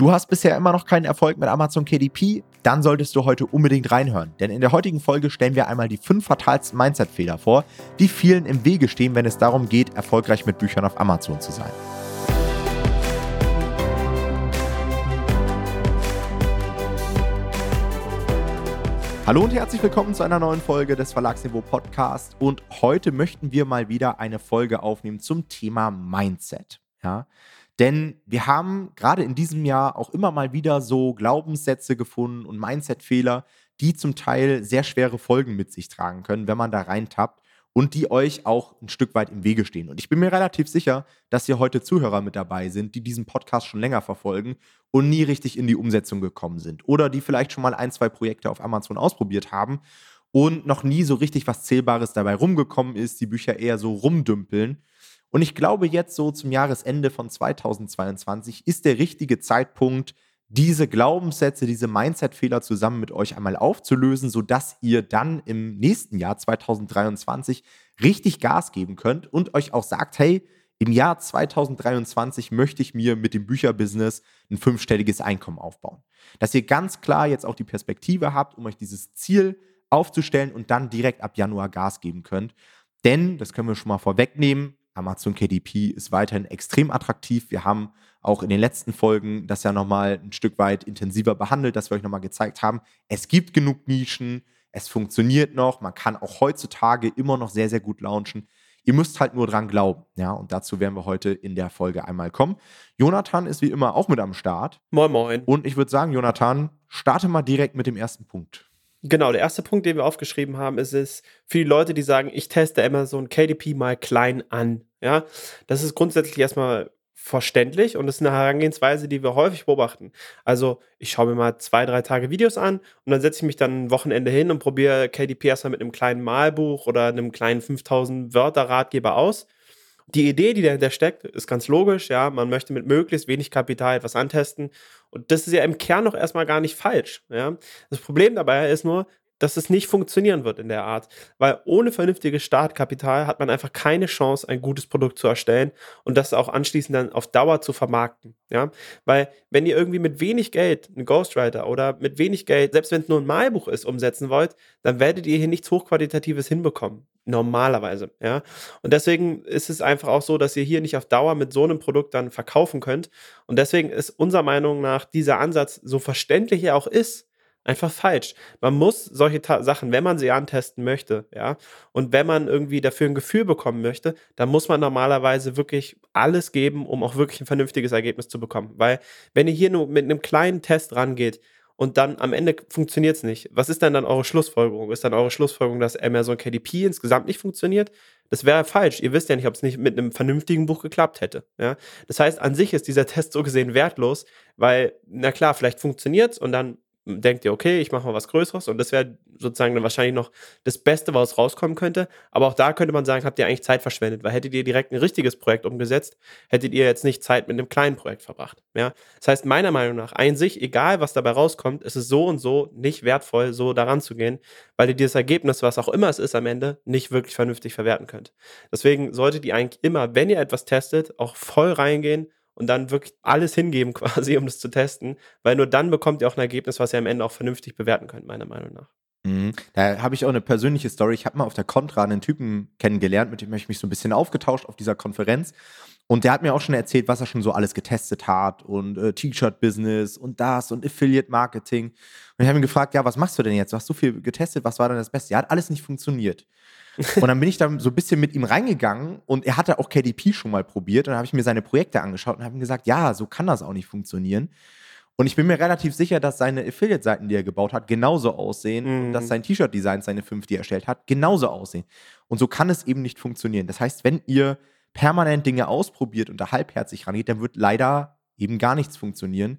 Du hast bisher immer noch keinen Erfolg mit Amazon KDP? Dann solltest du heute unbedingt reinhören. Denn in der heutigen Folge stellen wir einmal die fünf fatalsten Mindset-Fehler vor, die vielen im Wege stehen, wenn es darum geht, erfolgreich mit Büchern auf Amazon zu sein. Hallo und herzlich willkommen zu einer neuen Folge des Verlagsniveau Podcast. Und heute möchten wir mal wieder eine Folge aufnehmen zum Thema Mindset. Ja, denn wir haben gerade in diesem Jahr auch immer mal wieder so Glaubenssätze gefunden und Mindset-Fehler, die zum Teil sehr schwere Folgen mit sich tragen können, wenn man da reintappt und die euch auch ein Stück weit im Wege stehen. Und ich bin mir relativ sicher, dass hier heute Zuhörer mit dabei sind, die diesen Podcast schon länger verfolgen und nie richtig in die Umsetzung gekommen sind. Oder die vielleicht schon mal ein, zwei Projekte auf Amazon ausprobiert haben und noch nie so richtig was Zählbares dabei rumgekommen ist, die Bücher eher so rumdümpeln und ich glaube, jetzt so zum Jahresende von 2022 ist der richtige Zeitpunkt, diese Glaubenssätze, diese Mindset-Fehler zusammen mit euch einmal aufzulösen, sodass ihr dann im nächsten Jahr 2023 richtig Gas geben könnt und euch auch sagt, hey, im Jahr 2023 möchte ich mir mit dem Bücherbusiness ein fünfstelliges Einkommen aufbauen. Dass ihr ganz klar jetzt auch die Perspektive habt, um euch dieses Ziel aufzustellen und dann direkt ab Januar Gas geben könnt. Denn, das können wir schon mal vorwegnehmen, Amazon KDP ist weiterhin extrem attraktiv. Wir haben auch in den letzten Folgen das ja nochmal ein Stück weit intensiver behandelt, dass wir euch nochmal gezeigt haben, es gibt genug Nischen, es funktioniert noch, man kann auch heutzutage immer noch sehr, sehr gut launchen. Ihr müsst halt nur dran glauben, ja, und dazu werden wir heute in der Folge einmal kommen. Jonathan ist wie immer auch mit am Start. Moin, moin. Und ich würde sagen, Jonathan, starte mal direkt mit dem ersten Punkt. Genau, der erste Punkt, den wir aufgeschrieben haben, ist es für die Leute, die sagen, ich teste Amazon KDP mal klein an. Ja, das ist grundsätzlich erstmal verständlich und das ist eine Herangehensweise, die wir häufig beobachten. Also ich schaue mir mal zwei, drei Tage Videos an und dann setze ich mich dann ein Wochenende hin und probiere KDP erstmal mit einem kleinen Malbuch oder einem kleinen 5000 Wörter Ratgeber aus. Die Idee, die dahinter steckt, ist ganz logisch. Ja, man möchte mit möglichst wenig Kapital etwas antesten und das ist ja im Kern noch erstmal gar nicht falsch. Ja? Das Problem dabei ist nur, dass es nicht funktionieren wird in der Art. Weil ohne vernünftiges Startkapital hat man einfach keine Chance, ein gutes Produkt zu erstellen und das auch anschließend dann auf Dauer zu vermarkten. Ja? Weil wenn ihr irgendwie mit wenig Geld einen Ghostwriter oder mit wenig Geld, selbst wenn es nur ein Malbuch ist, umsetzen wollt, dann werdet ihr hier nichts Hochqualitatives hinbekommen. Normalerweise. Ja? Und deswegen ist es einfach auch so, dass ihr hier nicht auf Dauer mit so einem Produkt dann verkaufen könnt. Und deswegen ist unserer Meinung nach dieser Ansatz, so verständlich er auch ist, einfach falsch. Man muss solche Ta Sachen, wenn man sie antesten möchte, ja, und wenn man irgendwie dafür ein Gefühl bekommen möchte, dann muss man normalerweise wirklich alles geben, um auch wirklich ein vernünftiges Ergebnis zu bekommen. Weil, wenn ihr hier nur mit einem kleinen Test rangeht und dann am Ende funktioniert es nicht, was ist denn dann eure Schlussfolgerung? Ist dann eure Schlussfolgerung, dass Amazon KDP insgesamt nicht funktioniert? Das wäre falsch. Ihr wisst ja nicht, ob es nicht mit einem vernünftigen Buch geklappt hätte. Ja? Das heißt, an sich ist dieser Test so gesehen wertlos, weil, na klar, vielleicht funktioniert es und dann denkt ihr, okay, ich mache mal was Größeres und das wäre sozusagen dann wahrscheinlich noch das Beste, was rauskommen könnte. Aber auch da könnte man sagen, habt ihr eigentlich Zeit verschwendet, weil hättet ihr direkt ein richtiges Projekt umgesetzt, hättet ihr jetzt nicht Zeit mit einem kleinen Projekt verbracht. Ja? Das heißt, meiner Meinung nach, ein sich, egal was dabei rauskommt, ist es so und so nicht wertvoll, so daran zu gehen, weil ihr dieses Ergebnis, was auch immer es ist am Ende, nicht wirklich vernünftig verwerten könnt. Deswegen solltet ihr eigentlich immer, wenn ihr etwas testet, auch voll reingehen und dann wirklich alles hingeben quasi, um das zu testen, weil nur dann bekommt ihr auch ein Ergebnis, was ihr am Ende auch vernünftig bewerten könnt, meiner Meinung nach. Mhm. Da habe ich auch eine persönliche Story. Ich habe mal auf der Contra einen Typen kennengelernt, mit dem habe ich mich so ein bisschen aufgetauscht auf dieser Konferenz. Und der hat mir auch schon erzählt, was er schon so alles getestet hat und äh, T-Shirt-Business und das und Affiliate-Marketing. Und ich habe ihn gefragt, ja, was machst du denn jetzt? Du hast so viel getestet, was war denn das Beste? Ja, hat alles nicht funktioniert. Und dann bin ich da so ein bisschen mit ihm reingegangen und er hatte auch KDP schon mal probiert und dann habe ich mir seine Projekte angeschaut und habe ihm gesagt, ja, so kann das auch nicht funktionieren. Und ich bin mir relativ sicher, dass seine Affiliate-Seiten, die er gebaut hat, genauso aussehen mhm. und dass sein T-Shirt-Design, seine fünf, die er erstellt hat, genauso aussehen. Und so kann es eben nicht funktionieren. Das heißt, wenn ihr permanent Dinge ausprobiert und da halbherzig rangeht, dann wird leider eben gar nichts funktionieren.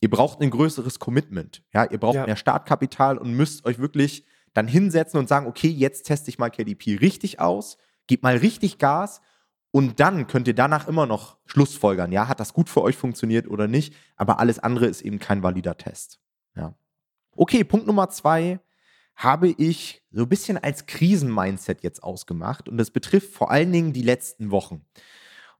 Ihr braucht ein größeres Commitment. Ja, ihr braucht ja. mehr Startkapital und müsst euch wirklich dann hinsetzen und sagen, okay, jetzt teste ich mal KDP richtig aus, gib mal richtig Gas und dann könnt ihr danach immer noch Schlussfolgern, ja, hat das gut für euch funktioniert oder nicht, aber alles andere ist eben kein valider Test. Ja. Okay, Punkt Nummer zwei habe ich so ein bisschen als Krisenmindset jetzt ausgemacht und das betrifft vor allen Dingen die letzten Wochen.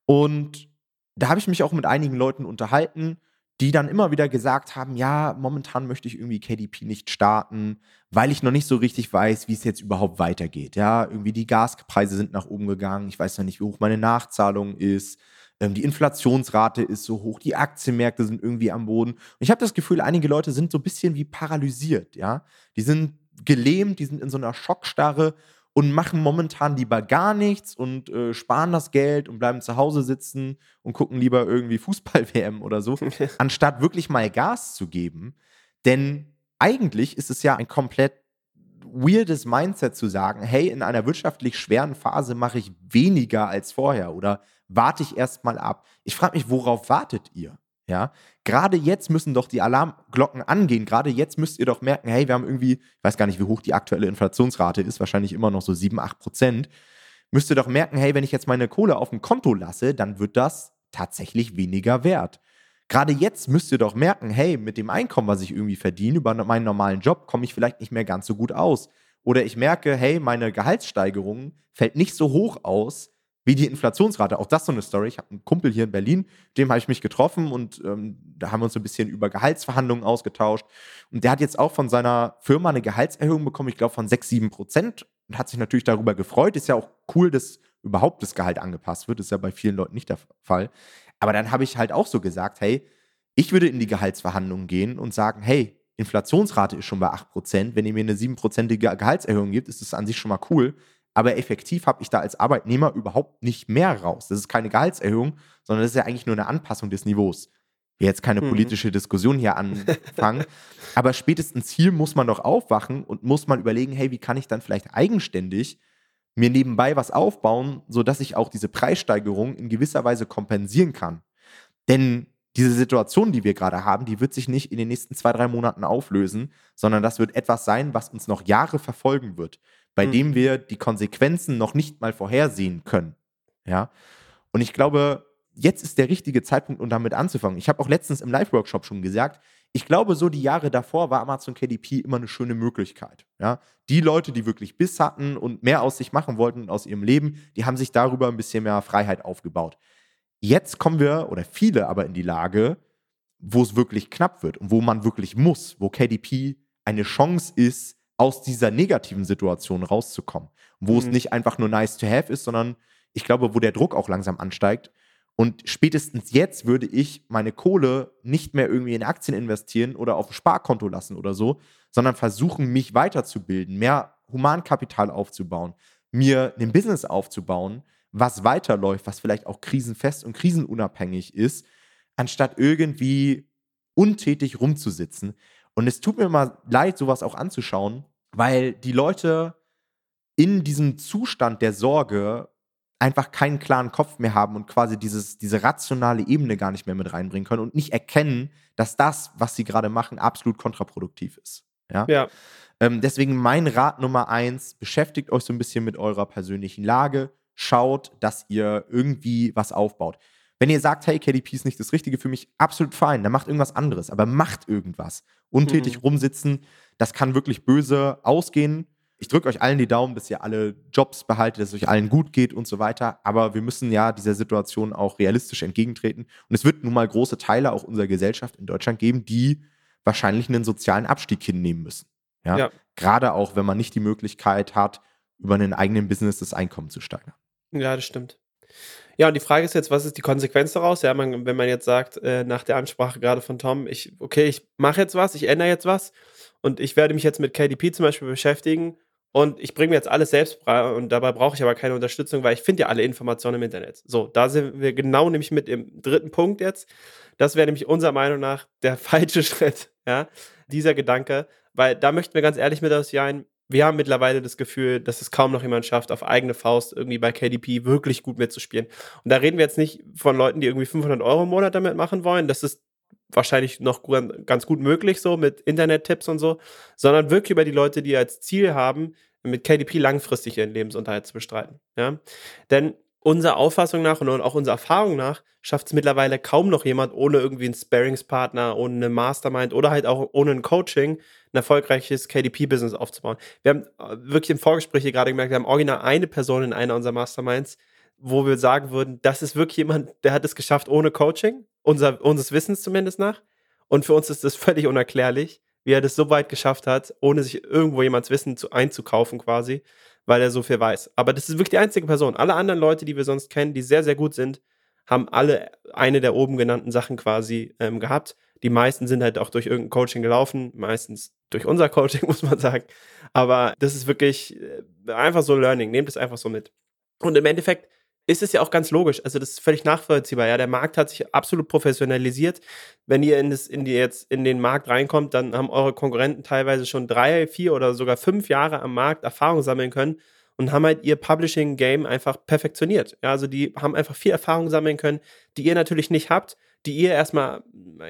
Und da habe ich mich auch mit einigen Leuten unterhalten, die dann immer wieder gesagt haben, ja, momentan möchte ich irgendwie KDP nicht starten, weil ich noch nicht so richtig weiß, wie es jetzt überhaupt weitergeht. Ja, irgendwie die Gaspreise sind nach oben gegangen, ich weiß noch nicht, wie hoch meine Nachzahlung ist, ähm, die Inflationsrate ist so hoch, die Aktienmärkte sind irgendwie am Boden. Und ich habe das Gefühl, einige Leute sind so ein bisschen wie paralysiert, ja. Die sind gelähmt, die sind in so einer Schockstarre und machen momentan lieber gar nichts und äh, sparen das Geld und bleiben zu Hause sitzen und gucken lieber irgendwie Fußball-WM oder so, anstatt wirklich mal Gas zu geben. Denn eigentlich ist es ja ein komplett weirdes Mindset zu sagen, hey, in einer wirtschaftlich schweren Phase mache ich weniger als vorher oder warte ich erstmal ab. Ich frage mich, worauf wartet ihr? Ja, gerade jetzt müssen doch die Alarmglocken angehen. Gerade jetzt müsst ihr doch merken, hey, wir haben irgendwie, ich weiß gar nicht, wie hoch die aktuelle Inflationsrate ist, wahrscheinlich immer noch so 7, 8 Prozent. Müsst ihr doch merken, hey, wenn ich jetzt meine Kohle auf dem Konto lasse, dann wird das tatsächlich weniger wert. Gerade jetzt müsst ihr doch merken, hey, mit dem Einkommen, was ich irgendwie verdiene, über meinen normalen Job, komme ich vielleicht nicht mehr ganz so gut aus. Oder ich merke, hey, meine Gehaltssteigerung fällt nicht so hoch aus, wie die Inflationsrate. Auch das so eine Story. Ich habe einen Kumpel hier in Berlin, dem habe ich mich getroffen und ähm, da haben wir uns ein bisschen über Gehaltsverhandlungen ausgetauscht. Und der hat jetzt auch von seiner Firma eine Gehaltserhöhung bekommen, ich glaube von 6, 7 Prozent und hat sich natürlich darüber gefreut. Ist ja auch cool, dass überhaupt das Gehalt angepasst wird. Ist ja bei vielen Leuten nicht der Fall. Aber dann habe ich halt auch so gesagt, hey, ich würde in die Gehaltsverhandlungen gehen und sagen, hey, Inflationsrate ist schon bei 8%. Wenn ihr mir eine 7%ige Gehaltserhöhung gibt, ist das an sich schon mal cool aber effektiv habe ich da als Arbeitnehmer überhaupt nicht mehr raus. Das ist keine Gehaltserhöhung, sondern das ist ja eigentlich nur eine Anpassung des Niveaus. Wir jetzt keine mhm. politische Diskussion hier anfangen, aber spätestens hier muss man doch aufwachen und muss man überlegen, hey, wie kann ich dann vielleicht eigenständig mir nebenbei was aufbauen, sodass ich auch diese Preissteigerung in gewisser Weise kompensieren kann. Denn diese Situation, die wir gerade haben, die wird sich nicht in den nächsten zwei, drei Monaten auflösen, sondern das wird etwas sein, was uns noch Jahre verfolgen wird bei mhm. dem wir die Konsequenzen noch nicht mal vorhersehen können. Ja. Und ich glaube, jetzt ist der richtige Zeitpunkt, um damit anzufangen. Ich habe auch letztens im Live-Workshop schon gesagt, ich glaube, so die Jahre davor war Amazon KDP immer eine schöne Möglichkeit. Ja? Die Leute, die wirklich Biss hatten und mehr aus sich machen wollten aus ihrem Leben, die haben sich darüber ein bisschen mehr Freiheit aufgebaut. Jetzt kommen wir, oder viele aber in die Lage, wo es wirklich knapp wird und wo man wirklich muss, wo KDP eine Chance ist, aus dieser negativen Situation rauszukommen. Wo mhm. es nicht einfach nur nice to have ist, sondern ich glaube, wo der Druck auch langsam ansteigt. Und spätestens jetzt würde ich meine Kohle nicht mehr irgendwie in Aktien investieren oder auf ein Sparkonto lassen oder so, sondern versuchen, mich weiterzubilden, mehr Humankapital aufzubauen, mir ein Business aufzubauen, was weiterläuft, was vielleicht auch krisenfest und krisenunabhängig ist, anstatt irgendwie untätig rumzusitzen. Und es tut mir mal leid, sowas auch anzuschauen, weil die Leute in diesem Zustand der Sorge einfach keinen klaren Kopf mehr haben und quasi dieses, diese rationale Ebene gar nicht mehr mit reinbringen können und nicht erkennen, dass das, was sie gerade machen, absolut kontraproduktiv ist. Ja. ja. Ähm, deswegen mein Rat Nummer eins: beschäftigt euch so ein bisschen mit eurer persönlichen Lage, schaut, dass ihr irgendwie was aufbaut. Wenn ihr sagt, hey, KDP ist nicht das Richtige für mich, absolut fein, dann macht irgendwas anderes, aber macht irgendwas. Untätig mhm. rumsitzen, das kann wirklich böse ausgehen. Ich drücke euch allen die Daumen, dass ihr alle Jobs behaltet, dass es euch allen gut geht und so weiter. Aber wir müssen ja dieser Situation auch realistisch entgegentreten. Und es wird nun mal große Teile auch unserer Gesellschaft in Deutschland geben, die wahrscheinlich einen sozialen Abstieg hinnehmen müssen. Ja? ja. Gerade auch, wenn man nicht die Möglichkeit hat, über einen eigenen Business das Einkommen zu steigern. Ja, das stimmt. Ja, und die Frage ist jetzt, was ist die Konsequenz daraus? Ja, man, wenn man jetzt sagt, äh, nach der Ansprache gerade von Tom, ich, okay, ich mache jetzt was, ich ändere jetzt was und ich werde mich jetzt mit KDP zum Beispiel beschäftigen und ich bringe mir jetzt alles selbst und dabei brauche ich aber keine Unterstützung, weil ich finde ja alle Informationen im Internet. So, da sind wir genau nämlich mit dem dritten Punkt jetzt. Das wäre nämlich unserer Meinung nach der falsche Schritt, ja, dieser Gedanke, weil da möchten wir ganz ehrlich mit euch sein, wir haben mittlerweile das Gefühl, dass es kaum noch jemand schafft, auf eigene Faust irgendwie bei KDP wirklich gut mitzuspielen. Und da reden wir jetzt nicht von Leuten, die irgendwie 500 Euro im Monat damit machen wollen. Das ist wahrscheinlich noch ganz gut möglich, so mit Internet-Tipps und so, sondern wirklich über die Leute, die als Ziel haben, mit KDP langfristig ihren Lebensunterhalt zu bestreiten. Ja? Denn unserer Auffassung nach und auch unserer Erfahrung nach schafft es mittlerweile kaum noch jemand ohne irgendwie einen Sparingspartner, ohne eine Mastermind oder halt auch ohne ein Coaching ein erfolgreiches KDP-Business aufzubauen. Wir haben äh, wirklich im Vorgespräch hier gerade gemerkt, wir haben original eine Person in einer unserer Masterminds, wo wir sagen würden, das ist wirklich jemand, der hat es geschafft ohne Coaching, unser, unseres Wissens zumindest nach. Und für uns ist das völlig unerklärlich, wie er das so weit geschafft hat, ohne sich irgendwo jemands Wissen zu, einzukaufen quasi, weil er so viel weiß. Aber das ist wirklich die einzige Person. Alle anderen Leute, die wir sonst kennen, die sehr, sehr gut sind, haben alle eine der oben genannten Sachen quasi ähm, gehabt. Die meisten sind halt auch durch irgendein Coaching gelaufen, meistens durch unser Coaching, muss man sagen. Aber das ist wirklich äh, einfach so Learning. Nehmt es einfach so mit. Und im Endeffekt ist es ja auch ganz logisch. Also das ist völlig nachvollziehbar. Ja, der Markt hat sich absolut professionalisiert. Wenn ihr in, das, in die jetzt in den Markt reinkommt, dann haben eure Konkurrenten teilweise schon drei, vier oder sogar fünf Jahre am Markt Erfahrung sammeln können und haben halt ihr Publishing-Game einfach perfektioniert. Ja, also die haben einfach viel Erfahrung sammeln können, die ihr natürlich nicht habt die ihr erstmal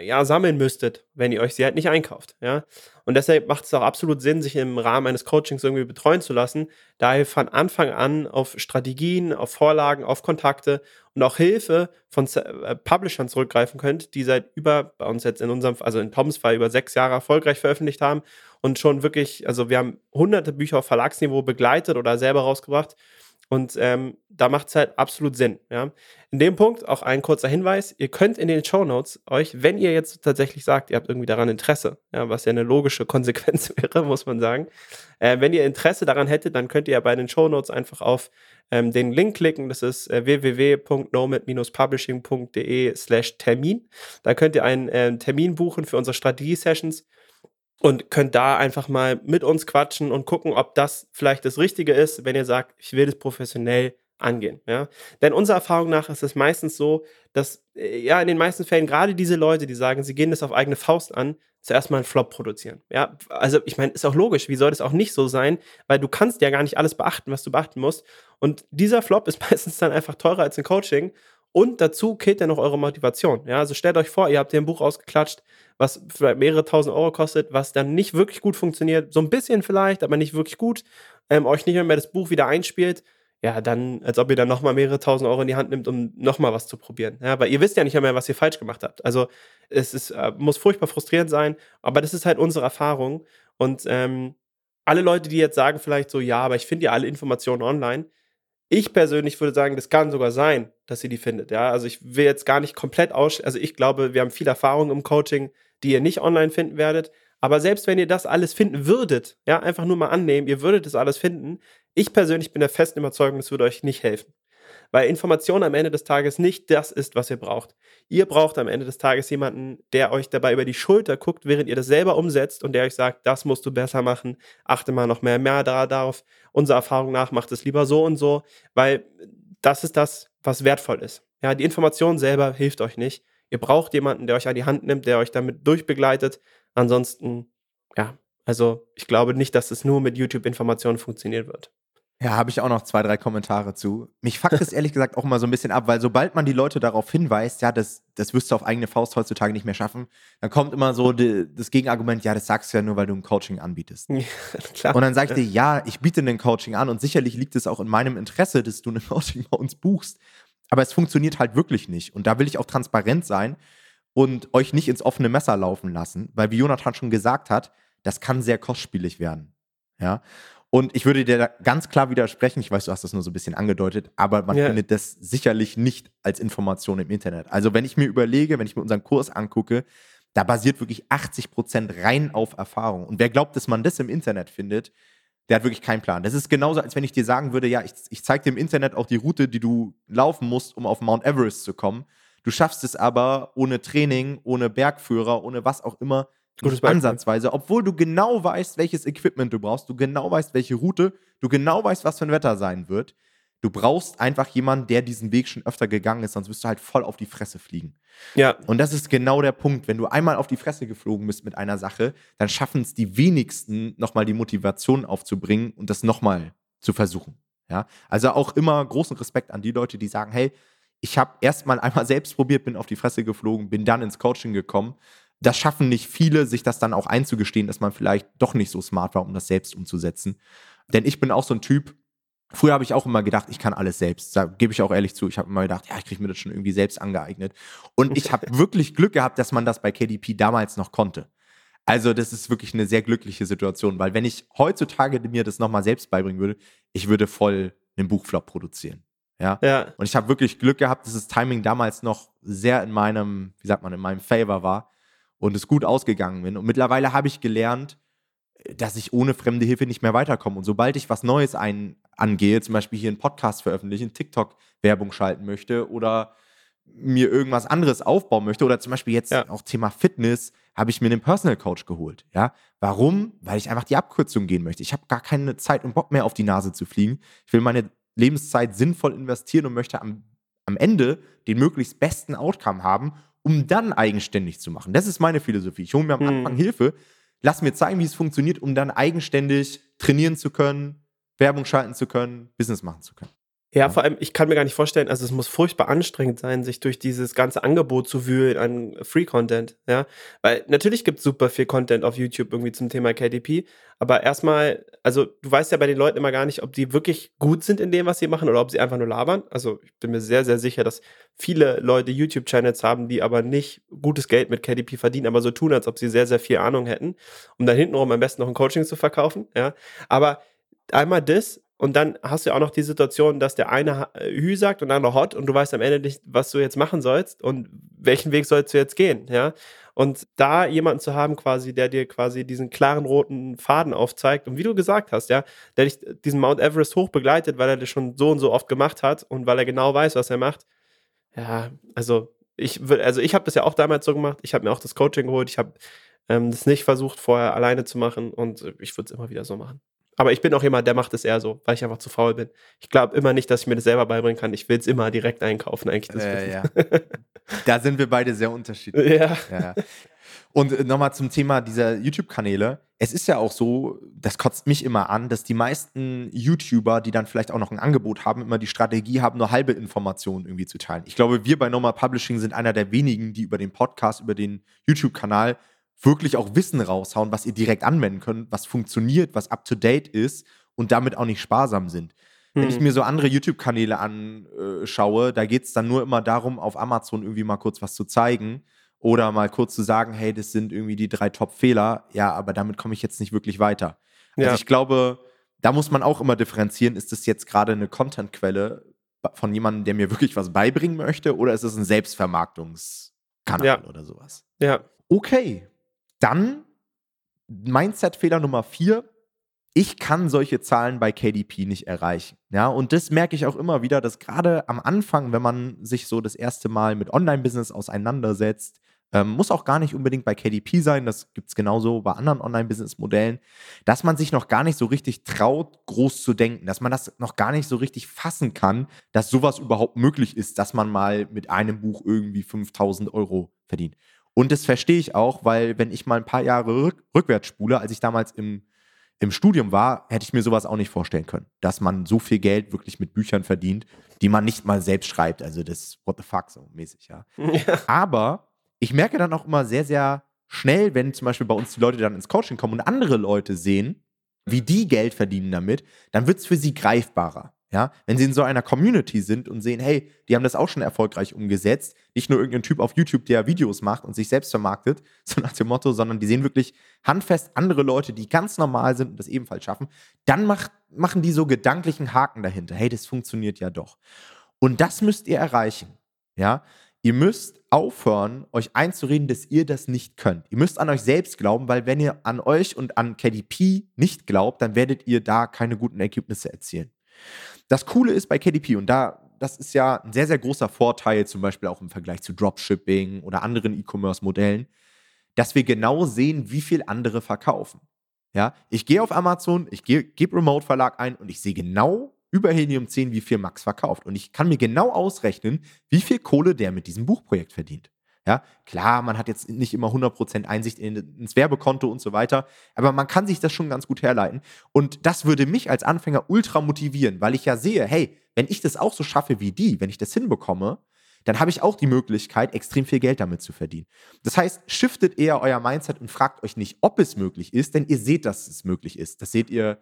ja, sammeln müsstet, wenn ihr euch sie halt nicht einkauft. Ja? Und deshalb macht es auch absolut Sinn, sich im Rahmen eines Coachings irgendwie betreuen zu lassen, da ihr von Anfang an auf Strategien, auf Vorlagen, auf Kontakte und auch Hilfe von äh, Publishern zurückgreifen könnt, die seit über, bei uns jetzt in unserem, also in Toms Fall über sechs Jahre erfolgreich veröffentlicht haben und schon wirklich, also wir haben hunderte Bücher auf Verlagsniveau begleitet oder selber rausgebracht und ähm, da macht es halt absolut Sinn. Ja? In dem Punkt auch ein kurzer Hinweis: Ihr könnt in den Show Notes euch, wenn ihr jetzt tatsächlich sagt, ihr habt irgendwie daran Interesse, ja, was ja eine logische Konsequenz wäre, muss man sagen, äh, wenn ihr Interesse daran hättet, dann könnt ihr ja bei den Show Notes einfach auf ähm, den Link klicken. Das ist äh, www.nomad-publishing.de/slash Termin. Da könnt ihr einen äh, Termin buchen für unsere Strategie-Sessions und könnt da einfach mal mit uns quatschen und gucken, ob das vielleicht das Richtige ist, wenn ihr sagt, ich will das professionell angehen. Ja? Denn unserer Erfahrung nach ist es meistens so, dass äh, ja in den meisten Fällen gerade diese Leute, die sagen, sie gehen das auf eigene Faust an, zuerst mal einen Flop produzieren. Ja, also ich meine, ist auch logisch, wie soll das auch nicht so sein, weil du kannst ja gar nicht alles beachten, was du beachten musst. Und dieser Flop ist meistens dann einfach teurer als ein Coaching und dazu killt er noch eure Motivation. Ja, also stellt euch vor, ihr habt hier ein Buch ausgeklatscht, was vielleicht mehrere tausend Euro kostet, was dann nicht wirklich gut funktioniert, so ein bisschen vielleicht, aber nicht wirklich gut, ähm, euch nicht mehr das Buch wieder einspielt. Ja, dann, als ob ihr dann nochmal mehrere tausend Euro in die Hand nimmt, um nochmal was zu probieren. Ja, weil ihr wisst ja nicht mehr, was ihr falsch gemacht habt. Also, es ist, äh, muss furchtbar frustrierend sein, aber das ist halt unsere Erfahrung. Und ähm, alle Leute, die jetzt sagen vielleicht so, ja, aber ich finde ja alle Informationen online, ich persönlich würde sagen, das kann sogar sein, dass ihr die findet. Ja, also ich will jetzt gar nicht komplett aus, also ich glaube, wir haben viel Erfahrung im Coaching, die ihr nicht online finden werdet. Aber selbst wenn ihr das alles finden würdet, ja, einfach nur mal annehmen, ihr würdet das alles finden. Ich persönlich bin der festen Überzeugung, das würde euch nicht helfen weil Information am Ende des Tages nicht das ist, was ihr braucht. Ihr braucht am Ende des Tages jemanden, der euch dabei über die Schulter guckt, während ihr das selber umsetzt und der euch sagt, das musst du besser machen, achte mal noch mehr, mehr darauf. Unserer Erfahrung nach macht es lieber so und so, weil das ist das, was wertvoll ist. Ja, die Information selber hilft euch nicht. Ihr braucht jemanden, der euch an die Hand nimmt, der euch damit durchbegleitet. Ansonsten, ja, also ich glaube nicht, dass es nur mit YouTube-Informationen funktionieren wird. Ja, habe ich auch noch zwei, drei Kommentare zu. Mich fuckt es ehrlich gesagt auch immer so ein bisschen ab, weil sobald man die Leute darauf hinweist, ja, das, das wirst du auf eigene Faust heutzutage nicht mehr schaffen, dann kommt immer so die, das Gegenargument, ja, das sagst du ja nur, weil du ein Coaching anbietest. Ja, klar. Und dann sag ich dir, ja, ich biete ein Coaching an und sicherlich liegt es auch in meinem Interesse, dass du ein Coaching bei uns buchst. Aber es funktioniert halt wirklich nicht. Und da will ich auch transparent sein und euch nicht ins offene Messer laufen lassen, weil wie Jonathan schon gesagt hat, das kann sehr kostspielig werden. Ja. Und ich würde dir da ganz klar widersprechen. Ich weiß, du hast das nur so ein bisschen angedeutet, aber man ja. findet das sicherlich nicht als Information im Internet. Also, wenn ich mir überlege, wenn ich mir unseren Kurs angucke, da basiert wirklich 80 Prozent rein auf Erfahrung. Und wer glaubt, dass man das im Internet findet, der hat wirklich keinen Plan. Das ist genauso, als wenn ich dir sagen würde, ja, ich, ich zeige dir im Internet auch die Route, die du laufen musst, um auf Mount Everest zu kommen. Du schaffst es aber ohne Training, ohne Bergführer, ohne was auch immer Gutes Ansatzweise, obwohl du genau weißt, welches Equipment du brauchst, du genau weißt, welche Route, du genau weißt, was für ein Wetter sein wird. Du brauchst einfach jemanden, der diesen Weg schon öfter gegangen ist, sonst wirst du halt voll auf die Fresse fliegen. Ja. Und das ist genau der Punkt. Wenn du einmal auf die Fresse geflogen bist mit einer Sache, dann schaffen es die wenigsten, nochmal die Motivation aufzubringen und das nochmal zu versuchen. Ja. Also auch immer großen Respekt an die Leute, die sagen, hey, ich habe erst mal einmal selbst probiert, bin auf die Fresse geflogen, bin dann ins Coaching gekommen das schaffen nicht viele, sich das dann auch einzugestehen, dass man vielleicht doch nicht so smart war, um das selbst umzusetzen. Denn ich bin auch so ein Typ, Früher habe ich auch immer gedacht, ich kann alles selbst. Da gebe ich auch ehrlich zu. Ich habe immer gedacht, ja, ich kriege mir das schon irgendwie selbst angeeignet. Und ich habe wirklich Glück gehabt, dass man das bei KDP damals noch konnte. Also, das ist wirklich eine sehr glückliche Situation, weil wenn ich heutzutage mir das nochmal selbst beibringen würde, ich würde voll einen Buchflop produzieren. Ja. ja. Und ich habe wirklich Glück gehabt, dass das Timing damals noch sehr in meinem, wie sagt man, in meinem Favor war und es gut ausgegangen bin. Und mittlerweile habe ich gelernt, dass ich ohne fremde Hilfe nicht mehr weiterkomme. Und sobald ich was Neues ein, angehe, zum Beispiel hier einen Podcast veröffentlichen, TikTok-Werbung schalten möchte oder mir irgendwas anderes aufbauen möchte oder zum Beispiel jetzt ja. auch Thema Fitness, habe ich mir einen Personal Coach geholt. Ja, warum? Weil ich einfach die Abkürzung gehen möchte. Ich habe gar keine Zeit und Bock mehr auf die Nase zu fliegen. Ich will meine Lebenszeit sinnvoll investieren und möchte am, am Ende den möglichst besten Outcome haben, um dann eigenständig zu machen. Das ist meine Philosophie. Ich hole mir am hm. Anfang Hilfe, lass mir zeigen, wie es funktioniert, um dann eigenständig trainieren zu können, Werbung schalten zu können, Business machen zu können. Ja, vor allem, ich kann mir gar nicht vorstellen, also es muss furchtbar anstrengend sein, sich durch dieses ganze Angebot zu wühlen an Free-Content, ja. Weil natürlich gibt es super viel Content auf YouTube irgendwie zum Thema KDP, aber erstmal, also du weißt ja bei den Leuten immer gar nicht, ob die wirklich gut sind in dem, was sie machen oder ob sie einfach nur labern. Also ich bin mir sehr, sehr sicher, dass viele Leute YouTube-Channels haben, die aber nicht gutes Geld mit KDP verdienen, aber so tun, als ob sie sehr, sehr viel Ahnung hätten, um dann hintenrum am besten noch ein Coaching zu verkaufen, ja. Aber einmal das und dann hast du auch noch die Situation, dass der eine äh, Hü sagt und der andere Hot und du weißt am Ende nicht, was du jetzt machen sollst und welchen Weg sollst du jetzt gehen, ja. Und da jemanden zu haben, quasi, der dir quasi diesen klaren roten Faden aufzeigt und wie du gesagt hast, ja, der dich diesen Mount Everest hoch begleitet, weil er das schon so und so oft gemacht hat und weil er genau weiß, was er macht. Ja, also ich will, also ich habe das ja auch damals so gemacht. Ich habe mir auch das Coaching geholt. Ich habe ähm, das nicht versucht, vorher alleine zu machen und ich würde es immer wieder so machen. Aber ich bin auch jemand, der macht es eher so, weil ich einfach zu faul bin. Ich glaube immer nicht, dass ich mir das selber beibringen kann. Ich will es immer direkt einkaufen, eigentlich. Das äh, ja. da sind wir beide sehr unterschiedlich. Ja. ja. Und äh, nochmal zum Thema dieser YouTube-Kanäle. Es ist ja auch so, das kotzt mich immer an, dass die meisten YouTuber, die dann vielleicht auch noch ein Angebot haben, immer die Strategie haben, nur halbe Informationen irgendwie zu teilen. Ich glaube, wir bei Normal Publishing sind einer der wenigen, die über den Podcast, über den YouTube-Kanal wirklich auch Wissen raushauen, was ihr direkt anwenden könnt, was funktioniert, was up to date ist und damit auch nicht sparsam sind. Wenn ich hm. mir so andere YouTube-Kanäle anschaue, da geht es dann nur immer darum, auf Amazon irgendwie mal kurz was zu zeigen oder mal kurz zu sagen, hey, das sind irgendwie die drei Top-Fehler. Ja, aber damit komme ich jetzt nicht wirklich weiter. Also ja. ich glaube, da muss man auch immer differenzieren, ist das jetzt gerade eine Content-Quelle von jemandem, der mir wirklich was beibringen möchte oder ist es ein Selbstvermarktungskanal ja. oder sowas? Ja. Okay, dann Mindset-Fehler Nummer vier. Ich kann solche Zahlen bei KDP nicht erreichen. Ja, und das merke ich auch immer wieder, dass gerade am Anfang, wenn man sich so das erste Mal mit Online-Business auseinandersetzt, ähm, muss auch gar nicht unbedingt bei KDP sein, das gibt es genauso bei anderen Online-Business-Modellen, dass man sich noch gar nicht so richtig traut, groß zu denken, dass man das noch gar nicht so richtig fassen kann, dass sowas überhaupt möglich ist, dass man mal mit einem Buch irgendwie 5000 Euro verdient. Und das verstehe ich auch, weil wenn ich mal ein paar Jahre rück, rückwärts spule, als ich damals im, im Studium war, hätte ich mir sowas auch nicht vorstellen können, dass man so viel Geld wirklich mit Büchern verdient, die man nicht mal selbst schreibt. Also das What the fuck so mäßig, ja. ja. Aber ich merke dann auch immer sehr, sehr schnell, wenn zum Beispiel bei uns die Leute dann ins Coaching kommen und andere Leute sehen, wie die Geld verdienen damit, dann wird es für sie greifbarer. Ja, wenn sie in so einer Community sind und sehen, hey, die haben das auch schon erfolgreich umgesetzt, nicht nur irgendein Typ auf YouTube, der Videos macht und sich selbst vermarktet, so nach dem Motto, sondern die sehen wirklich handfest andere Leute, die ganz normal sind und das ebenfalls schaffen, dann macht, machen die so gedanklichen Haken dahinter. Hey, das funktioniert ja doch. Und das müsst ihr erreichen. Ja, ihr müsst aufhören, euch einzureden, dass ihr das nicht könnt. Ihr müsst an euch selbst glauben, weil wenn ihr an euch und an KDP nicht glaubt, dann werdet ihr da keine guten Ergebnisse erzielen. Das Coole ist bei KDP, und da, das ist ja ein sehr, sehr großer Vorteil, zum Beispiel auch im Vergleich zu Dropshipping oder anderen E-Commerce-Modellen, dass wir genau sehen, wie viel andere verkaufen. Ja, ich gehe auf Amazon, ich gebe Remote Verlag ein und ich sehe genau über Helium 10, wie viel Max verkauft. Und ich kann mir genau ausrechnen, wie viel Kohle der mit diesem Buchprojekt verdient. Ja, klar, man hat jetzt nicht immer 100% Einsicht in, ins Werbekonto und so weiter, aber man kann sich das schon ganz gut herleiten. Und das würde mich als Anfänger ultra motivieren, weil ich ja sehe, hey, wenn ich das auch so schaffe wie die, wenn ich das hinbekomme, dann habe ich auch die Möglichkeit, extrem viel Geld damit zu verdienen. Das heißt, shiftet eher euer Mindset und fragt euch nicht, ob es möglich ist, denn ihr seht, dass es möglich ist. Das seht ihr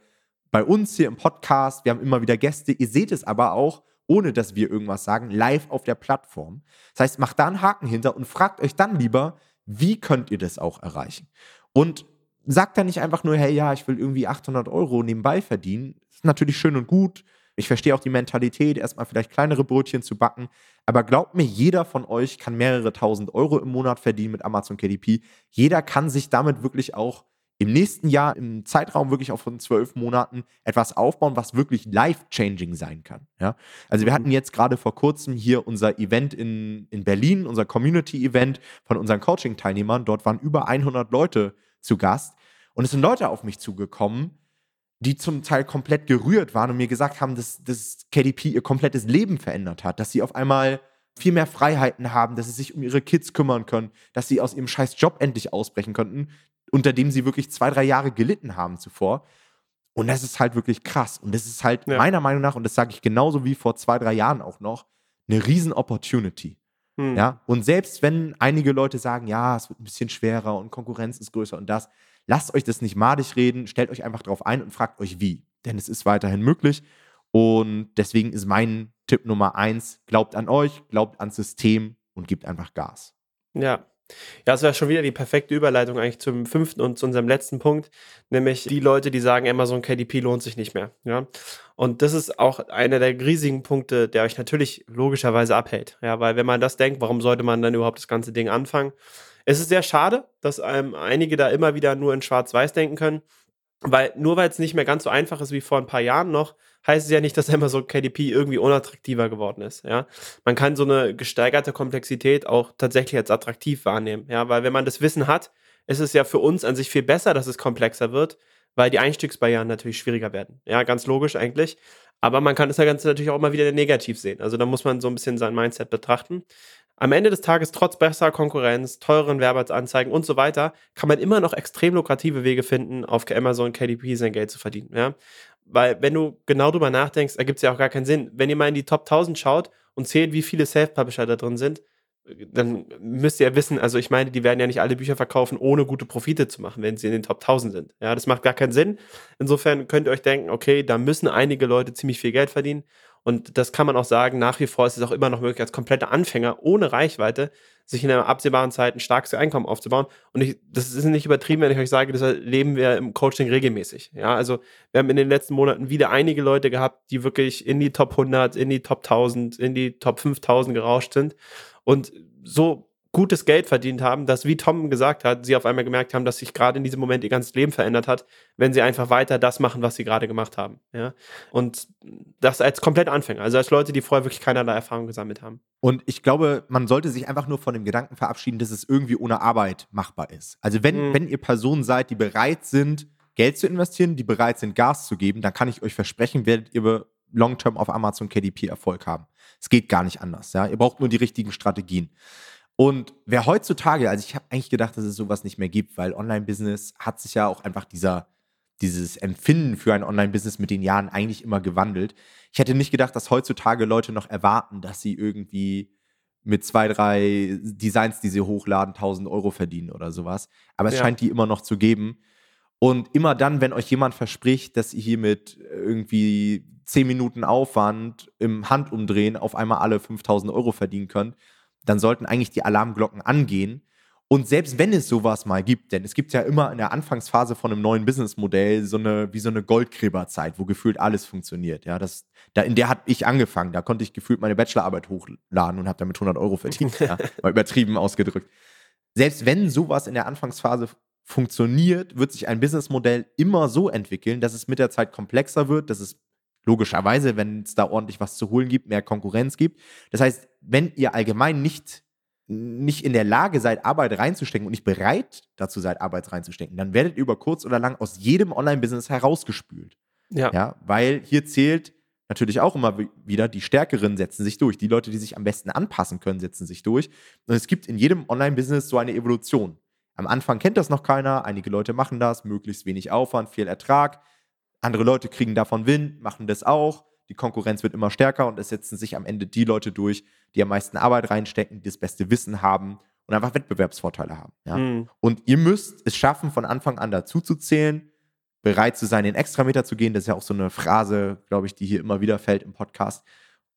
bei uns hier im Podcast. Wir haben immer wieder Gäste. Ihr seht es aber auch ohne dass wir irgendwas sagen, live auf der Plattform. Das heißt, macht da einen Haken hinter und fragt euch dann lieber, wie könnt ihr das auch erreichen? Und sagt dann nicht einfach nur, hey, ja, ich will irgendwie 800 Euro nebenbei verdienen. Das ist natürlich schön und gut. Ich verstehe auch die Mentalität, erstmal vielleicht kleinere Brötchen zu backen. Aber glaubt mir, jeder von euch kann mehrere tausend Euro im Monat verdienen mit Amazon KDP. Jeder kann sich damit wirklich auch im nächsten Jahr, im Zeitraum wirklich auch von zwölf Monaten, etwas aufbauen, was wirklich life-changing sein kann. Ja? Also wir hatten mhm. jetzt gerade vor kurzem hier unser Event in, in Berlin, unser Community-Event von unseren Coaching-Teilnehmern. Dort waren über 100 Leute zu Gast. Und es sind Leute auf mich zugekommen, die zum Teil komplett gerührt waren und mir gesagt haben, dass, dass KDP ihr komplettes Leben verändert hat, dass sie auf einmal viel mehr Freiheiten haben, dass sie sich um ihre Kids kümmern können, dass sie aus ihrem scheiß Job endlich ausbrechen könnten, unter dem sie wirklich zwei, drei Jahre gelitten haben zuvor. Und das ist halt wirklich krass. Und das ist halt ja. meiner Meinung nach, und das sage ich genauso wie vor zwei, drei Jahren auch noch, eine riesen Opportunity. Hm. Ja, und selbst wenn einige Leute sagen, ja, es wird ein bisschen schwerer und Konkurrenz ist größer und das, lasst euch das nicht madig reden, stellt euch einfach drauf ein und fragt euch wie. Denn es ist weiterhin möglich. Und deswegen ist mein Tipp Nummer eins: glaubt an euch, glaubt ans System und gebt einfach Gas. Ja, ja, das wäre schon wieder die perfekte Überleitung eigentlich zum fünften und zu unserem letzten Punkt, nämlich die Leute, die sagen, Amazon KDP lohnt sich nicht mehr. Ja? Und das ist auch einer der riesigen Punkte, der euch natürlich logischerweise abhält. Ja, weil wenn man das denkt, warum sollte man dann überhaupt das ganze Ding anfangen? Es ist sehr schade, dass ähm, einige da immer wieder nur in Schwarz-Weiß denken können. Weil nur weil es nicht mehr ganz so einfach ist wie vor ein paar Jahren noch, heißt es ja nicht, dass Amazon KDP irgendwie unattraktiver geworden ist. Ja, man kann so eine gesteigerte Komplexität auch tatsächlich als attraktiv wahrnehmen. Ja, weil wenn man das Wissen hat, ist es ja für uns an sich viel besser, dass es komplexer wird, weil die Einstiegsbarrieren natürlich schwieriger werden. Ja, ganz logisch eigentlich. Aber man kann das Ganze natürlich auch immer wieder negativ sehen. Also da muss man so ein bisschen sein Mindset betrachten. Am Ende des Tages, trotz besserer Konkurrenz, teuren Werbeanzeigen und so weiter, kann man immer noch extrem lukrative Wege finden, auf Amazon KDP sein Geld zu verdienen. Ja? Weil, wenn du genau drüber nachdenkst, ergibt es ja auch gar keinen Sinn. Wenn ihr mal in die Top 1000 schaut und zählt, wie viele Self-Publisher da drin sind, dann müsst ihr ja wissen, also ich meine, die werden ja nicht alle Bücher verkaufen, ohne gute Profite zu machen, wenn sie in den Top 1000 sind. Ja, das macht gar keinen Sinn. Insofern könnt ihr euch denken, okay, da müssen einige Leute ziemlich viel Geld verdienen. Und das kann man auch sagen, nach wie vor ist es auch immer noch möglich, als kompletter Anfänger ohne Reichweite sich in einer absehbaren Zeit ein starkes Einkommen aufzubauen. Und ich, das ist nicht übertrieben, wenn ich euch sage, das erleben wir im Coaching regelmäßig. Ja, also wir haben in den letzten Monaten wieder einige Leute gehabt, die wirklich in die Top 100, in die Top 1000, in die Top 5000 gerauscht sind. Und so gutes Geld verdient haben, dass, wie Tom gesagt hat, sie auf einmal gemerkt haben, dass sich gerade in diesem Moment ihr ganzes Leben verändert hat, wenn sie einfach weiter das machen, was sie gerade gemacht haben. Ja? Und das als komplett Anfänger, also als Leute, die vorher wirklich keinerlei Erfahrung gesammelt haben. Und ich glaube, man sollte sich einfach nur von dem Gedanken verabschieden, dass es irgendwie ohne Arbeit machbar ist. Also wenn, mhm. wenn ihr Personen seid, die bereit sind, Geld zu investieren, die bereit sind, Gas zu geben, dann kann ich euch versprechen, werdet ihr long-term auf Amazon KDP Erfolg haben. Es geht gar nicht anders. Ja? Ihr braucht nur die richtigen Strategien. Und wer heutzutage, also ich habe eigentlich gedacht, dass es sowas nicht mehr gibt, weil Online-Business hat sich ja auch einfach dieser, dieses Empfinden für ein Online-Business mit den Jahren eigentlich immer gewandelt. Ich hätte nicht gedacht, dass heutzutage Leute noch erwarten, dass sie irgendwie mit zwei, drei Designs, die sie hochladen, 1000 Euro verdienen oder sowas. Aber es ja. scheint die immer noch zu geben. Und immer dann, wenn euch jemand verspricht, dass ihr hier mit irgendwie 10 Minuten Aufwand im Handumdrehen auf einmal alle 5000 Euro verdienen könnt, dann sollten eigentlich die Alarmglocken angehen. Und selbst wenn es sowas mal gibt, denn es gibt ja immer in der Anfangsphase von einem neuen Businessmodell so eine, wie so eine Goldgräberzeit, wo gefühlt alles funktioniert. Ja, das, da, in der habe ich angefangen. Da konnte ich gefühlt meine Bachelorarbeit hochladen und habe damit 100 Euro verdient. ja, mal übertrieben ausgedrückt. Selbst wenn sowas in der Anfangsphase funktioniert, wird sich ein Businessmodell immer so entwickeln, dass es mit der Zeit komplexer wird, dass es logischerweise, wenn es da ordentlich was zu holen gibt, mehr Konkurrenz gibt. Das heißt, wenn ihr allgemein nicht, nicht in der Lage seid, Arbeit reinzustecken und nicht bereit dazu seid, Arbeit reinzustecken, dann werdet ihr über kurz oder lang aus jedem Online-Business herausgespült. Ja. ja. Weil hier zählt natürlich auch immer wieder, die Stärkeren setzen sich durch. Die Leute, die sich am besten anpassen können, setzen sich durch. Und es gibt in jedem Online-Business so eine Evolution. Am Anfang kennt das noch keiner, einige Leute machen das, möglichst wenig Aufwand, viel Ertrag. Andere Leute kriegen davon Wind, machen das auch. Die Konkurrenz wird immer stärker und es setzen sich am Ende die Leute durch, die am meisten Arbeit reinstecken, die das beste Wissen haben und einfach Wettbewerbsvorteile haben. Ja? Mhm. Und ihr müsst es schaffen, von Anfang an dazu zu zählen, bereit zu sein, den Extrameter zu gehen. Das ist ja auch so eine Phrase, glaube ich, die hier immer wieder fällt im Podcast.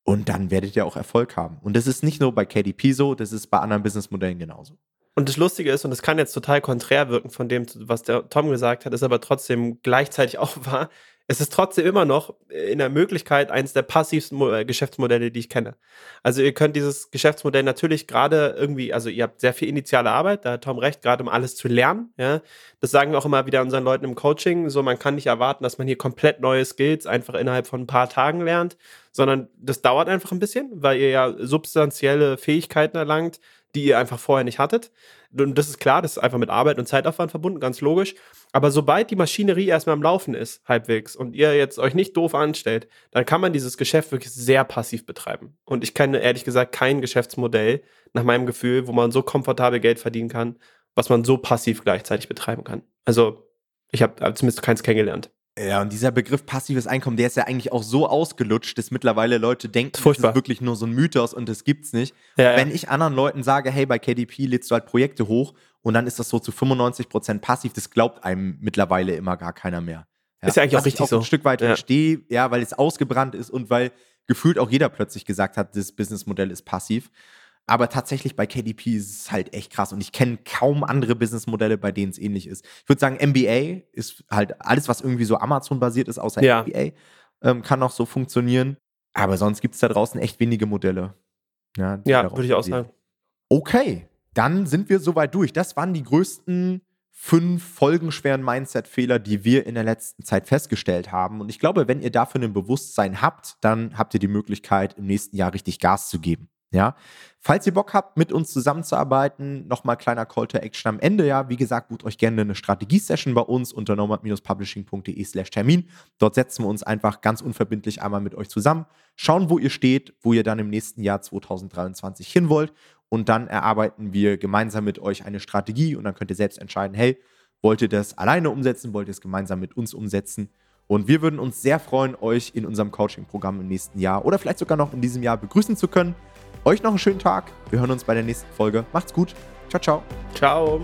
Und dann werdet ihr auch Erfolg haben. Und das ist nicht nur bei KDP so, das ist bei anderen Businessmodellen genauso. Und das Lustige ist, und das kann jetzt total konträr wirken von dem, was der Tom gesagt hat, ist aber trotzdem gleichzeitig auch wahr, es ist trotzdem immer noch in der Möglichkeit eines der passivsten äh, Geschäftsmodelle, die ich kenne. Also ihr könnt dieses Geschäftsmodell natürlich gerade irgendwie, also ihr habt sehr viel initiale Arbeit, da hat Tom recht, gerade um alles zu lernen. Ja, das sagen wir auch immer wieder unseren Leuten im Coaching. So, man kann nicht erwarten, dass man hier komplett neue Skills einfach innerhalb von ein paar Tagen lernt, sondern das dauert einfach ein bisschen, weil ihr ja substanzielle Fähigkeiten erlangt, die ihr einfach vorher nicht hattet. Und das ist klar, das ist einfach mit Arbeit und Zeitaufwand verbunden, ganz logisch. Aber sobald die Maschinerie erstmal am Laufen ist, halbwegs, und ihr jetzt euch nicht doof anstellt, dann kann man dieses Geschäft wirklich sehr passiv betreiben. Und ich kenne ehrlich gesagt kein Geschäftsmodell, nach meinem Gefühl, wo man so komfortabel Geld verdienen kann, was man so passiv gleichzeitig betreiben kann. Also, ich habe zumindest keins kennengelernt. Ja, und dieser Begriff passives Einkommen, der ist ja eigentlich auch so ausgelutscht, dass mittlerweile Leute denken, das ist wirklich nur so ein Mythos und das gibt's nicht. Ja, Wenn ja. ich anderen Leuten sage, hey, bei KDP lädst du halt Projekte hoch und dann ist das so zu 95 Prozent passiv, das glaubt einem mittlerweile immer gar keiner mehr. Ja. Ist ja eigentlich Was auch richtig ich auch so. ein Stück weit verstehe, ja, weil es ausgebrannt ist und weil gefühlt auch jeder plötzlich gesagt hat, das Businessmodell ist passiv. Aber tatsächlich bei KDP ist es halt echt krass und ich kenne kaum andere Businessmodelle, bei denen es ähnlich ist. Ich würde sagen, MBA ist halt alles, was irgendwie so Amazon-basiert ist, außer ja. MBA, ähm, kann auch so funktionieren. Aber sonst gibt es da draußen echt wenige Modelle. Ja, ja würde ich auch sagen. Okay, dann sind wir soweit durch. Das waren die größten fünf folgenschweren Mindset-Fehler, die wir in der letzten Zeit festgestellt haben. Und ich glaube, wenn ihr dafür ein Bewusstsein habt, dann habt ihr die Möglichkeit, im nächsten Jahr richtig Gas zu geben. Ja, falls ihr Bock habt, mit uns zusammenzuarbeiten, nochmal kleiner Call to Action am Ende. Ja, wie gesagt, bucht euch gerne eine Strategie-Session bei uns unter nomad-publishing.de/slash Termin. Dort setzen wir uns einfach ganz unverbindlich einmal mit euch zusammen, schauen, wo ihr steht, wo ihr dann im nächsten Jahr 2023 hin wollt und dann erarbeiten wir gemeinsam mit euch eine Strategie und dann könnt ihr selbst entscheiden, hey, wollt ihr das alleine umsetzen, wollt ihr es gemeinsam mit uns umsetzen? Und wir würden uns sehr freuen, euch in unserem Coaching-Programm im nächsten Jahr oder vielleicht sogar noch in diesem Jahr begrüßen zu können. Euch noch einen schönen Tag. Wir hören uns bei der nächsten Folge. Macht's gut. Ciao, ciao. Ciao.